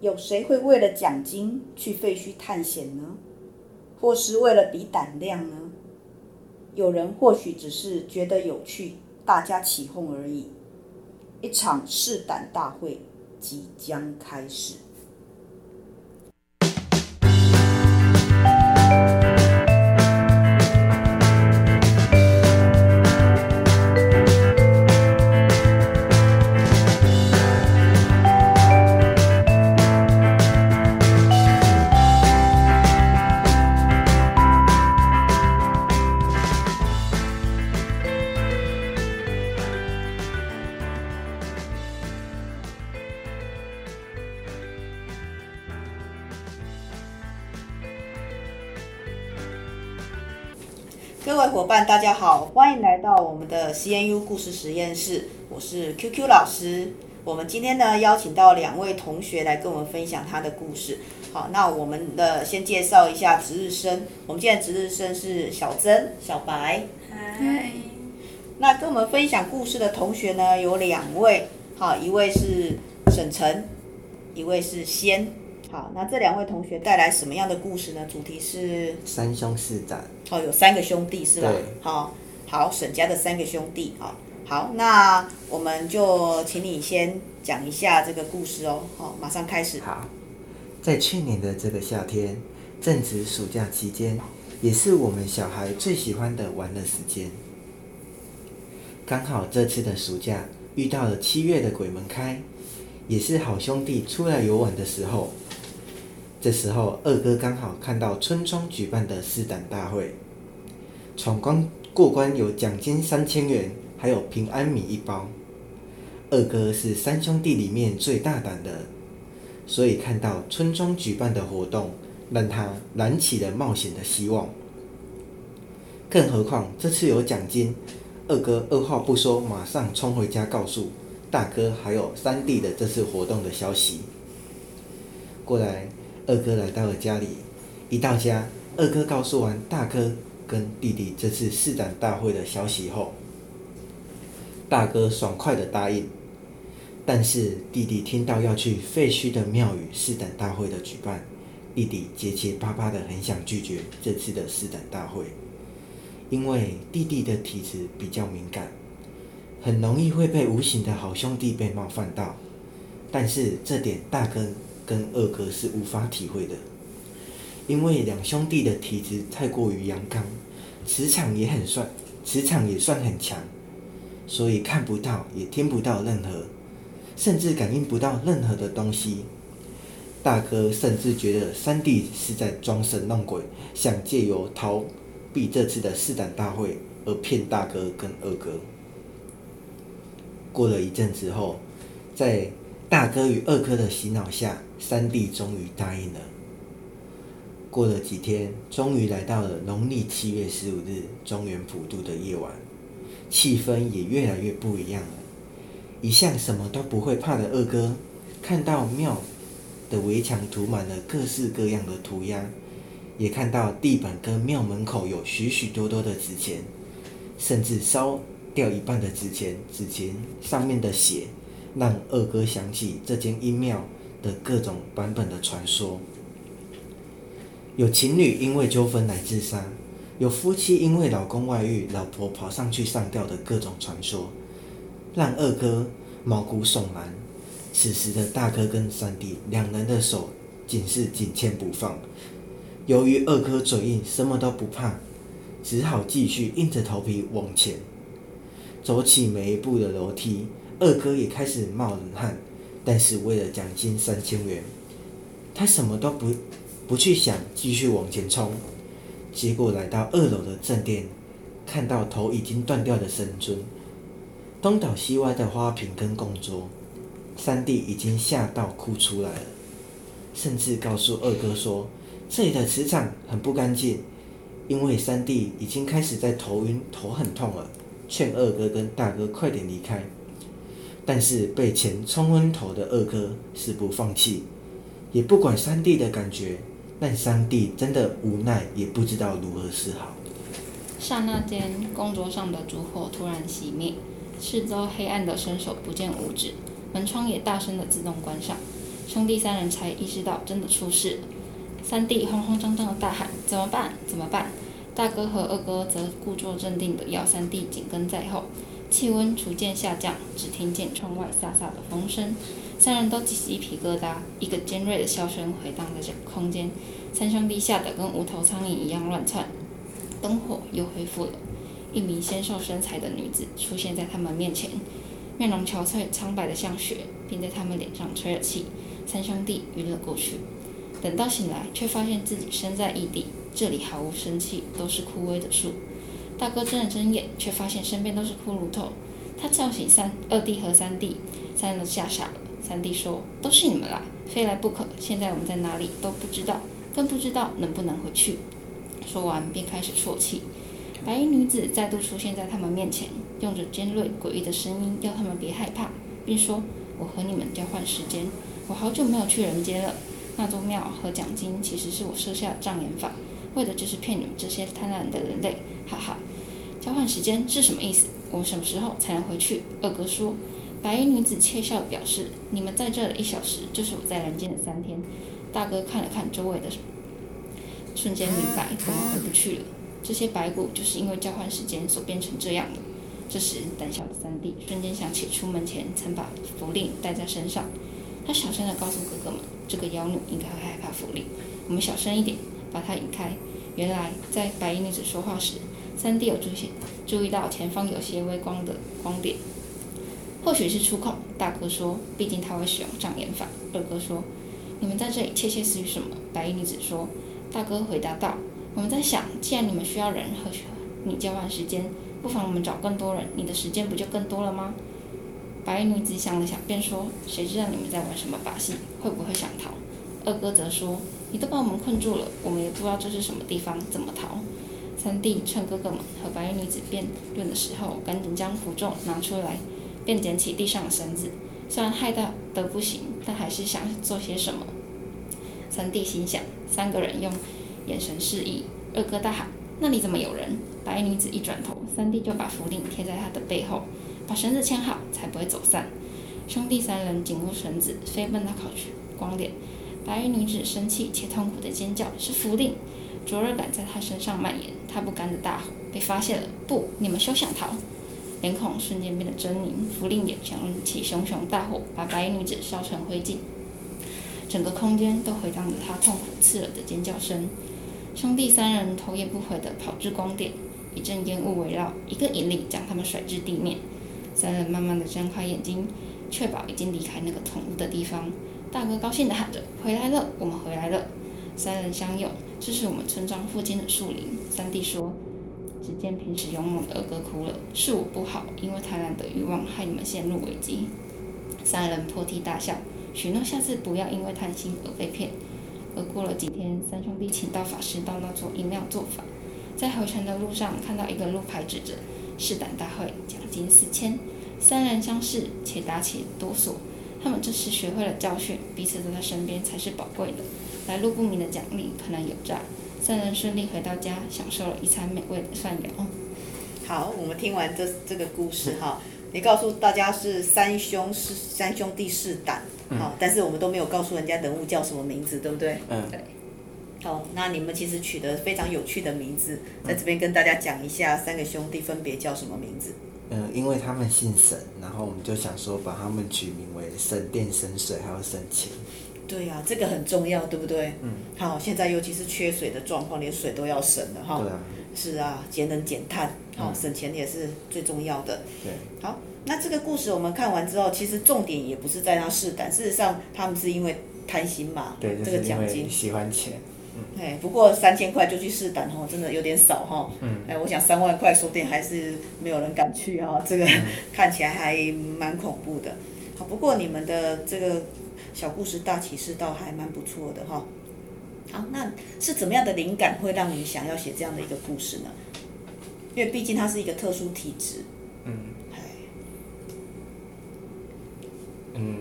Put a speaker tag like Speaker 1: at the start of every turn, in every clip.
Speaker 1: 有谁会为了奖金去废墟探险呢？或是为了比胆量呢？有人或许只是觉得有趣，大家起哄而已。一场试胆大会即将开始。各位伙伴，大家好，欢迎来到我们的 CNU 故事实验室。我是 QQ 老师。我们今天呢，邀请到两位同学来跟我们分享他的故事。好，那我们的先介绍一下值日生。我们今天的值日生是小曾、小白。
Speaker 2: 嗨。
Speaker 1: 那跟我们分享故事的同学呢，有两位。好，一位是沈晨，一位是仙。好，那这两位同学带来什么样的故事呢？主题是
Speaker 3: 三兄四长。
Speaker 1: 哦，有三个兄弟是吧？
Speaker 3: 对。
Speaker 1: 好，好，沈家的三个兄弟啊。好，那我们就请你先讲一下这个故事哦。好，马上开始。
Speaker 3: 好，在去年的这个夏天，正值暑假期间，也是我们小孩最喜欢的玩乐时间。刚好这次的暑假遇到了七月的鬼门开，也是好兄弟出来游玩的时候。这时候，二哥刚好看到村庄举办的试胆大会，闯关过关有奖金三千元，还有平安米一包。二哥是三兄弟里面最大胆的，所以看到村庄举办的活动，让他燃起了冒险的希望。更何况这次有奖金，二哥二话不说，马上冲回家告诉大哥还有三弟的这次活动的消息。过来。二哥来到了家里，一到家，二哥告诉完大哥跟弟弟这次试胆大会的消息后，大哥爽快的答应，但是弟弟听到要去废墟的庙宇试胆大会的举办，弟弟结结巴巴的很想拒绝这次的试胆大会，因为弟弟的体质比较敏感，很容易会被无形的好兄弟被冒犯到，但是这点大哥。跟二哥是无法体会的，因为两兄弟的体质太过于阳刚，磁场也很算，磁场也算很强，所以看不到也听不到任何，甚至感应不到任何的东西。大哥甚至觉得三弟是在装神弄鬼，想借由逃避这次的试胆大会而骗大哥跟二哥。过了一阵子后，在大哥与二哥的洗脑下，三弟终于答应了。过了几天，终于来到了农历七月十五日中元普渡的夜晚，气氛也越来越不一样了。一向什么都不会怕的二哥，看到庙的围墙涂满了各式各样的涂鸦，也看到地板跟庙门口有许许多多的纸钱，甚至烧掉一半的纸钱，纸钱上面的血。让二哥想起这间阴庙的各种版本的传说，有情侣因为纠纷来自杀，有夫妻因为老公外遇，老婆跑上去上吊的各种传说，让二哥毛骨悚然。此时的大哥跟三弟两人的手紧是紧牵不放。由于二哥嘴硬，什么都不怕，只好继续硬着头皮往前走起每一步的楼梯。二哥也开始冒冷汗，但是为了奖金三千元，他什么都不不去想，继续往前冲。结果来到二楼的正殿，看到头已经断掉的神尊，东倒西歪的花瓶跟供桌，三弟已经吓到哭出来了，甚至告诉二哥说，这里的磁场很不干净，因为三弟已经开始在头晕，头很痛了，劝二哥跟大哥快点离开。但是被钱冲昏头的二哥是不放弃，也不管三弟的感觉，但三弟真的无奈，也不知道如何是好。
Speaker 2: 刹那间，供桌上的烛火突然熄灭，四周黑暗的伸手不见五指，门窗也大声的自动关上。兄弟三人才意识到真的出事了。三弟慌慌张张的大喊：“怎么办？怎么办？”大哥和二哥则故作镇定的要三弟紧跟在后。气温逐渐下降，只听见窗外飒飒的风声，三人都起鸡皮疙瘩。一个尖锐的笑声回荡在这个空间，三兄弟吓得跟无头苍蝇一样乱窜。灯火又恢复了，一名纤瘦身材的女子出现在他们面前，面容憔悴、苍白的像雪，并在他们脸上吹了气。三兄弟晕了过去。等到醒来，却发现自己身在异地，这里毫无生气，都是枯萎的树。大哥睁了睁眼，却发现身边都是骷髅头。他叫醒三二弟和三弟，三人都吓傻了。三弟说：“都是你们来，非来不可。现在我们在哪里都不知道，更不知道能不能回去。”说完便开始啜泣。白衣女子再度出现在他们面前，用着尖锐诡异的声音要他们别害怕，并说：“我和你们交换时间。我好久没有去人间了。那座庙和奖金其实是我设下的障眼法，为的就是骗你们这些贪婪的人类。”哈哈。交换时间是什么意思？我们什么时候才能回去？二哥说。白衣女子窃笑表示：“你们在这一小时，就是我在人间的三天。”大哥看了看周围的，瞬间明白我们回不去了。这些白骨就是因为交换时间所变成这样的。这时，胆小的三弟瞬间想起出门前曾把符令带在身上，他小声地告诉哥哥们：“这个妖女应该会害怕符令，我们小声一点，把她引开。”原来，在白衣女子说话时，三弟有注意注意到前方有些微光的光点，或许是出口。大哥说：“毕竟他会使用障眼法。”二哥说：“你们在这里窃窃私语什么？”白衣女子说：“大哥回答道：我们在想，既然你们需要人和你交换时间，不妨我们找更多人，你的时间不就更多了吗？”白衣女子想了想，便说：“谁知道你们在玩什么把戏？会不会想逃？”二哥则说：“你都把我们困住了，我们也不知道这是什么地方，怎么逃？”三弟趁哥哥们和白衣女子辩论的时候，赶紧将符咒拿出来，便捡起地上的绳子。虽然害得得不行，但还是想做些什么。三弟心想，三个人用眼神示意。二哥大喊：“那里怎么有人？”白衣女子一转头，三弟就把符令贴在她的背后，把绳子牵好，才不会走散。兄弟三人紧握绳子，飞奔到烤去光点。白衣女子生气且痛苦的尖叫：“是符令！”灼热感在她身上蔓延。她不甘的大吼：“被发现了！不，你们休想逃！”脸孔瞬间变得狰狞，符令也响起熊熊大火，把白衣女子烧成灰烬。整个空间都回荡着他痛苦刺耳的尖叫声。兄弟三人头也不回地跑至光点，一阵烟雾围绕，一个引力将他们甩至地面。三人慢慢地睁开眼睛，确保已经离开那个恐怖的地方。大哥高兴地喊着：“回来了，我们回来了！”三人相拥。这是我们村庄附近的树林。三弟说：“只见平时勇猛的二哥哭了，是我不好，因为贪婪的欲望害你们陷入危机。”三人破涕大笑，许诺下次不要因为贪心而被骗。而过了几天，三兄弟请到法师到那座阴庙做法，在回程的路上看到一个路牌，指着“试胆大会，奖金四千”。三人相视，且打起哆嗦。他们这时学会了教训，彼此都在身边才是宝贵的。来路不明的奖励可能有诈。三人顺利回到家，享受了一餐美味的饭肴。
Speaker 1: 好，我们听完这这个故事哈，你告诉大家是三兄是三兄弟四胆，好，但是我们都没有告诉人家人物叫什么名字，对不对？
Speaker 3: 嗯。
Speaker 1: 对。好，那你们其实取得非常有趣的名字，在这边跟大家讲一下，三个兄弟分别叫什么名字？
Speaker 3: 嗯，因为他们姓沈，然后我们就想说把他们取名为沈电、沈水还有沈钱。
Speaker 1: 对呀、啊，这个很重要，对不对？
Speaker 3: 嗯。
Speaker 1: 好，现在尤其是缺水的状况，连水都要省了哈。
Speaker 3: 对啊。
Speaker 1: 是啊，节能减碳，好、嗯，省钱也是最重要的。
Speaker 3: 对。
Speaker 1: 好，那这个故事我们看完之后，其实重点也不是在那试胆，事实上他们是因为贪心嘛。
Speaker 3: 对，
Speaker 1: 这个奖金。
Speaker 3: 喜欢钱。
Speaker 1: 嗯。哎，不过三千块就去试胆哦，真的有点少哈。嗯。哎，我想三万块说不定还是没有人敢去哈，这个、嗯、看起来还蛮恐怖的。好，不过你们的这个。小故事大启示倒还蛮不错的哈。好，那是怎么样的灵感会让你想要写这样的一个故事呢？因为毕竟它是一个特殊体质。
Speaker 3: 嗯。嗯，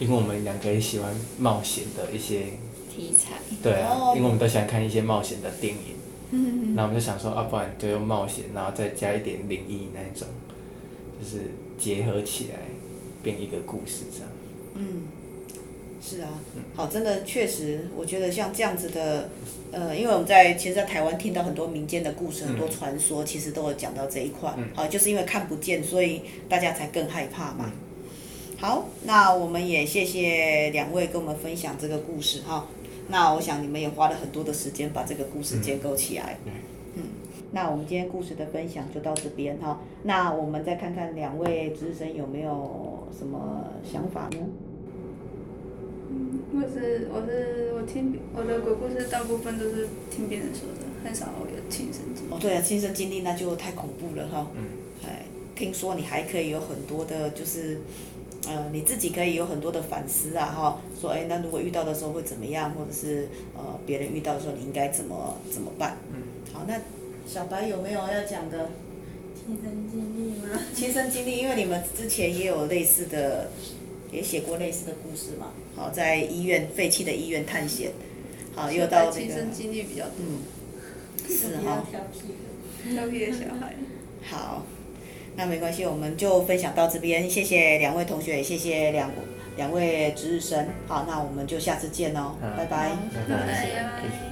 Speaker 3: 因为我们两个也喜欢冒险的一些
Speaker 2: 题材。
Speaker 1: 对
Speaker 3: 因为我们都喜欢看一些冒险的电影。
Speaker 1: 嗯。
Speaker 3: 那我们就想说，啊，不然就用冒险，然后再加一点灵异那一种，就是结合起来，变一个故事这样。
Speaker 1: 嗯，是啊，好，真的确实，我觉得像这样子的，呃，因为我们在其实，在台湾听到很多民间的故事，很多传说，其实都有讲到这一块。好，就是因为看不见，所以大家才更害怕嘛。好，那我们也谢谢两位跟我们分享这个故事哈。那我想你们也花了很多的时间把这个故事建构起来。嗯，那我们今天故事的分享就到这边哈。那我们再看看两位值日生有没有什么想法呢？
Speaker 4: 嗯，我是我是我听我的鬼故事大部分都是听别人说的，很少有亲身经历。
Speaker 1: 哦，对啊，亲身经历那就太恐怖了哈。嗯。哎，听说你还可以有很多的，就是。呃，你自己可以有很多的反思啊，哈，说，哎，那如果遇到的时候会怎么样，或者是呃，别人遇到的时候你应该怎么怎么办？嗯，好，那小白有没有要讲的？
Speaker 5: 亲身经历吗？
Speaker 1: 亲身经历，因为你们之前也有类似的，也写过类似的故事嘛。好，在医院废弃的医院探险，好，又到这个。
Speaker 4: 亲身经历比较多。
Speaker 1: 嗯，是 哈。
Speaker 5: 调皮
Speaker 4: 调皮的小孩。
Speaker 1: 好。那没关系，我们就分享到这边，谢谢两位同学，谢谢两两位值日生，好，那我们就下次见哦，拜拜。
Speaker 4: 拜拜。